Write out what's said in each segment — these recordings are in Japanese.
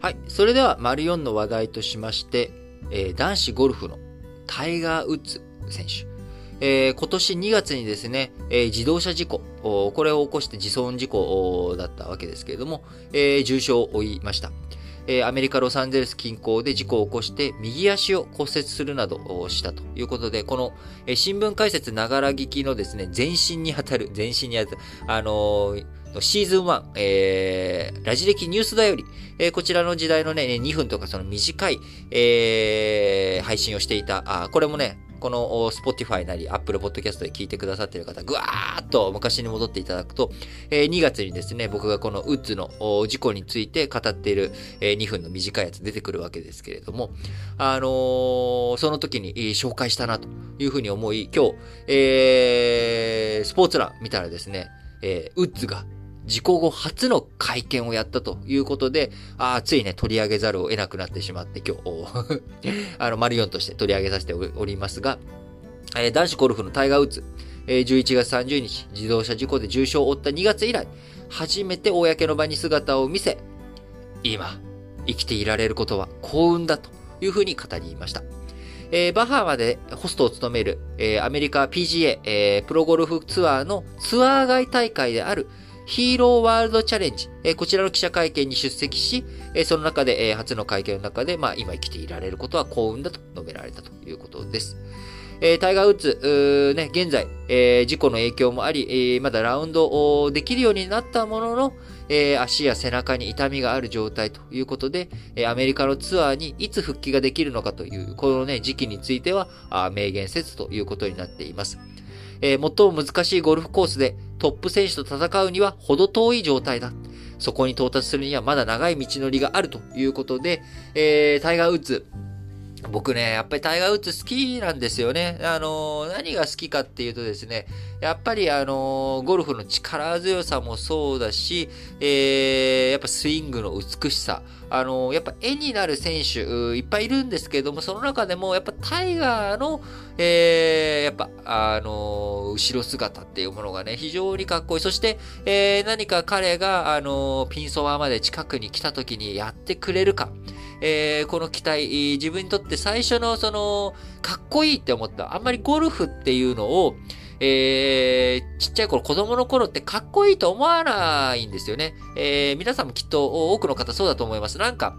はい。それでは、丸4の話題としまして、えー、男子ゴルフのタイガー・ウッズ選手。えー、今年2月にですね、えー、自動車事故、これを起こして自損事故だったわけですけれども、えー、重傷を負いました。えアメリカ・ロサンゼルス近郊で事故を起こして右足を骨折するなどしたということで、この、え新聞解説ながら聞きのですね、前身にあたる、前身にあたる、あのシーズン1、えー、ラジ歴ニュースだより、えー、こちらの時代のね、2分とかその短い、えー、配信をしていた、あ、これもね、この Spotify なり Apple Podcast で聞いてくださっている方、ぐわーっと昔に戻っていただくと、え2月にですね、僕がこのウッズの事故について語っている、え2分の短いやつ出てくるわけですけれども、あのー、その時に紹介したなというふうに思い、今日、えー、スポーツ欄見たらですね、えー、ウッズが事故後初の会見をやったということで、あついね、取り上げざるを得なくなってしまって、今日、あの、丸4として取り上げさせておりますが、えー、男子ゴルフのタイガー・ウッズ、えー、11月30日、自動車事故で重傷を負った2月以来、初めて公の場に姿を見せ、今、生きていられることは幸運だというふうに語りました。えー、バハマでホストを務める、えー、アメリカ PGA、えー、プロゴルフツアーのツアー外大会であるヒーローワールドチャレンジ、えこちらの記者会見に出席し、えその中で、え初の会見の中で、まあ、今生きていられることは幸運だと述べられたということです。えタイガー・ウッズ、ね、現在、え事故の影響もあり、えまだラウンドできるようになったものの、え足や背中に痛みがある状態ということで、えアメリカのツアーにいつ復帰ができるのかという、このね、時期については、明言せずということになっています。えー、最も難しいゴルフコースでトップ選手と戦うには程遠い状態だ。そこに到達するにはまだ長い道のりがあるということで、えー、タイガー・ウッズ、僕ね、やっぱりタイガー・ウッズ好きなんですよね。あの、何が好きかっていうとですね、やっぱりあの、ゴルフの力強さもそうだし、えー、やっぱスイングの美しさ、あの、やっぱ絵になる選手、いっぱいいるんですけども、その中でも、やっぱタイガーの、えー、やっぱ、あの後ろ姿っていうものがね、非常にかっこいい。そして、えー、何か彼が、あのピンソワまで近くに来た時にやってくれるか。えー、この期待、自分にとって最初のその、かっこいいって思った。あんまりゴルフっていうのを、えー、ちっちゃい頃、子供の頃ってかっこいいと思わないんですよね。えー、皆さんもきっと多くの方そうだと思います。なんか、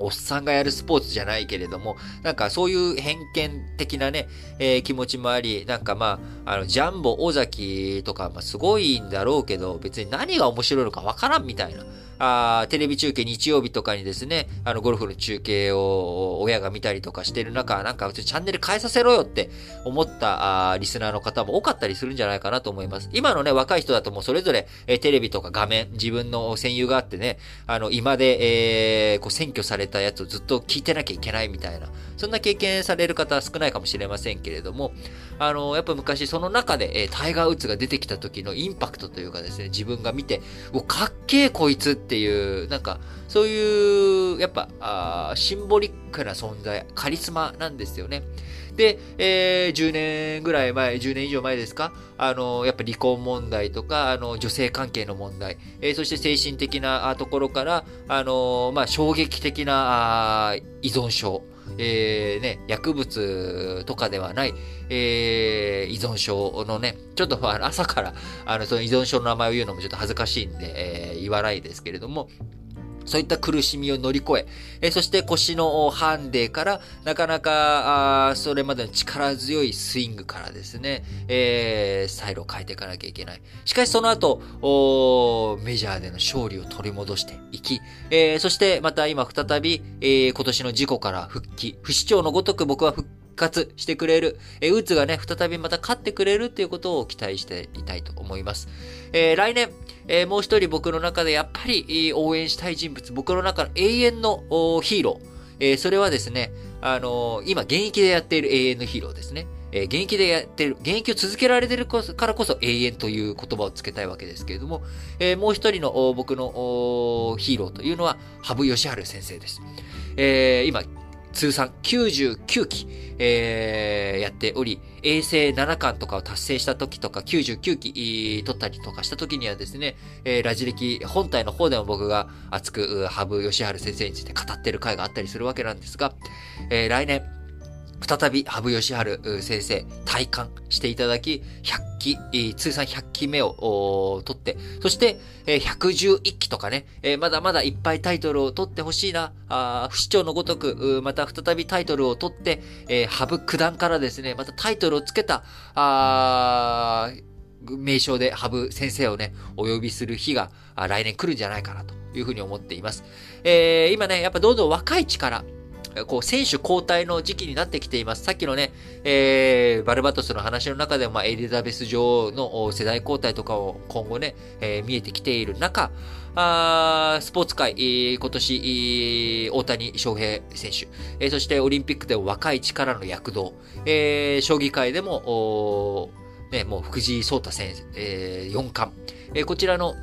おっさんがやるスポーツじゃないけれども、なんかそういう偏見的なね、えー、気持ちもあり、なんかまあ、あの、ジャンボ尾崎とか、まあ、すごいんだろうけど、別に何が面白いのかわからんみたいな。あテレビ中継日曜日とかにですね、あの、ゴルフの中継を親が見たりとかしてる中、なんかチャンネル変えさせろよって思ったあリスナーの方も多かったりするんじゃないかなと思います。今のね、若い人だともうそれぞれ、えテレビとか画面、自分の戦友があってね、あの、今で、えー、こう占拠されたやつをずっと聞いてなきゃいけないみたいな、そんな経験される方は少ないかもしれませんけれども、あの、やっぱ昔その中で、えー、タイガー・ウッズが出てきた時のインパクトというかですね、自分が見て、うかっけえこいつっていう、なんか、そういう、やっぱ、あシンボリックな存在、カリスマなんですよね。で、えー、10年ぐらい前、10年以上前ですか、あの、やっぱ離婚問題とか、あの、女性関係の問題、えー、そして精神的なところから、あの、まあ、衝撃的な依存症、えー、ね、薬物とかではない、えー、依存症のね、ちょっと朝から、あの、その依存症の名前を言うのもちょっと恥ずかしいんで、えー、言わないですけれども、そういった苦しみを乗り越え、えそして腰のハンデから、なかなか、あそれまでの力強いスイングからですね、えー、スタイルを変えていかなきゃいけない。しかしその後、メジャーでの勝利を取り戻していき、えー、そしてまた今再び、えー、今年の事故から復帰、不死鳥のごとく僕は復帰活してくれる、えー、ウッズがね、再びまた勝ってくれるっていうことを期待していたいと思います。えー、来年、えー、もう一人僕の中でやっぱり応援したい人物、僕の中の永遠のヒーロー。えー、それはですね、あのー、今現役でやっている永遠のヒーローですね。えー、現役でやってる、現役を続けられてるからこそ永遠という言葉をつけたいわけですけれども、えー、もう一人の僕のヒーローというのは、羽生善治先生です。えー、今、通算99期、えー、やっており、衛星7巻とかを達成した時とか、99期取ったりとかした時にはですね、えー、ラジ歴本体の方でも僕が熱く、羽生善治先生について語ってる回があったりするわけなんですが、えー、来年、再び羽生善治先生、体感していただき、100期、通算100期目を取って、そして、111期とかね、まだまだいっぱいタイトルを取ってほしいな、不死鳥のごとく、また再びタイトルを取って、羽生九段からですね、またタイトルをつけた、名称で羽生先生をね、お呼びする日が来年来るんじゃないかなというふうに思っています。えー、今ね、やっぱどんどん若い力、こう、選手交代の時期になってきています。さっきのね、えー、バルバトスの話の中でも、まあ、エリザベス女王の世代交代とかを今後ね、えー、見えてきている中、あスポーツ界、えー、今年、大谷翔平選手、えー、そしてオリンピックでも若い力の躍動、えー、将棋界でも、ね、もう藤井聡太選手、えー、四冠、えー、こちらの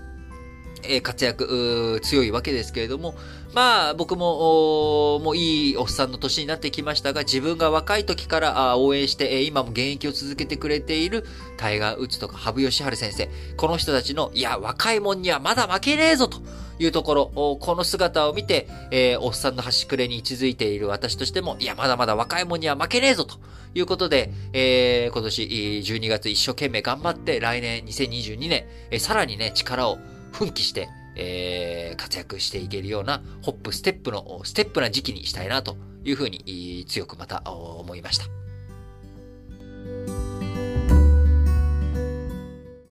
え活躍、強いわけですけれども、まあ、僕も、もういいおっさんの年になってきましたが、自分が若い時から応援して、え今も現役を続けてくれているタイガー・ウッズとか羽生善治先生、この人たちの、いや、若いもんにはまだ負けねえぞというところ、この姿を見て、え、おっさんの端くれに位置づいている私としても、いや、まだまだ若いもんには負けねえぞということで、え、今年12月一生懸命頑張って、来年2022年、え、さらにね、力を奮起して、えー、活躍していけるようなホップ、ステップの、ステップな時期にしたいなというふうに強くまた思いました。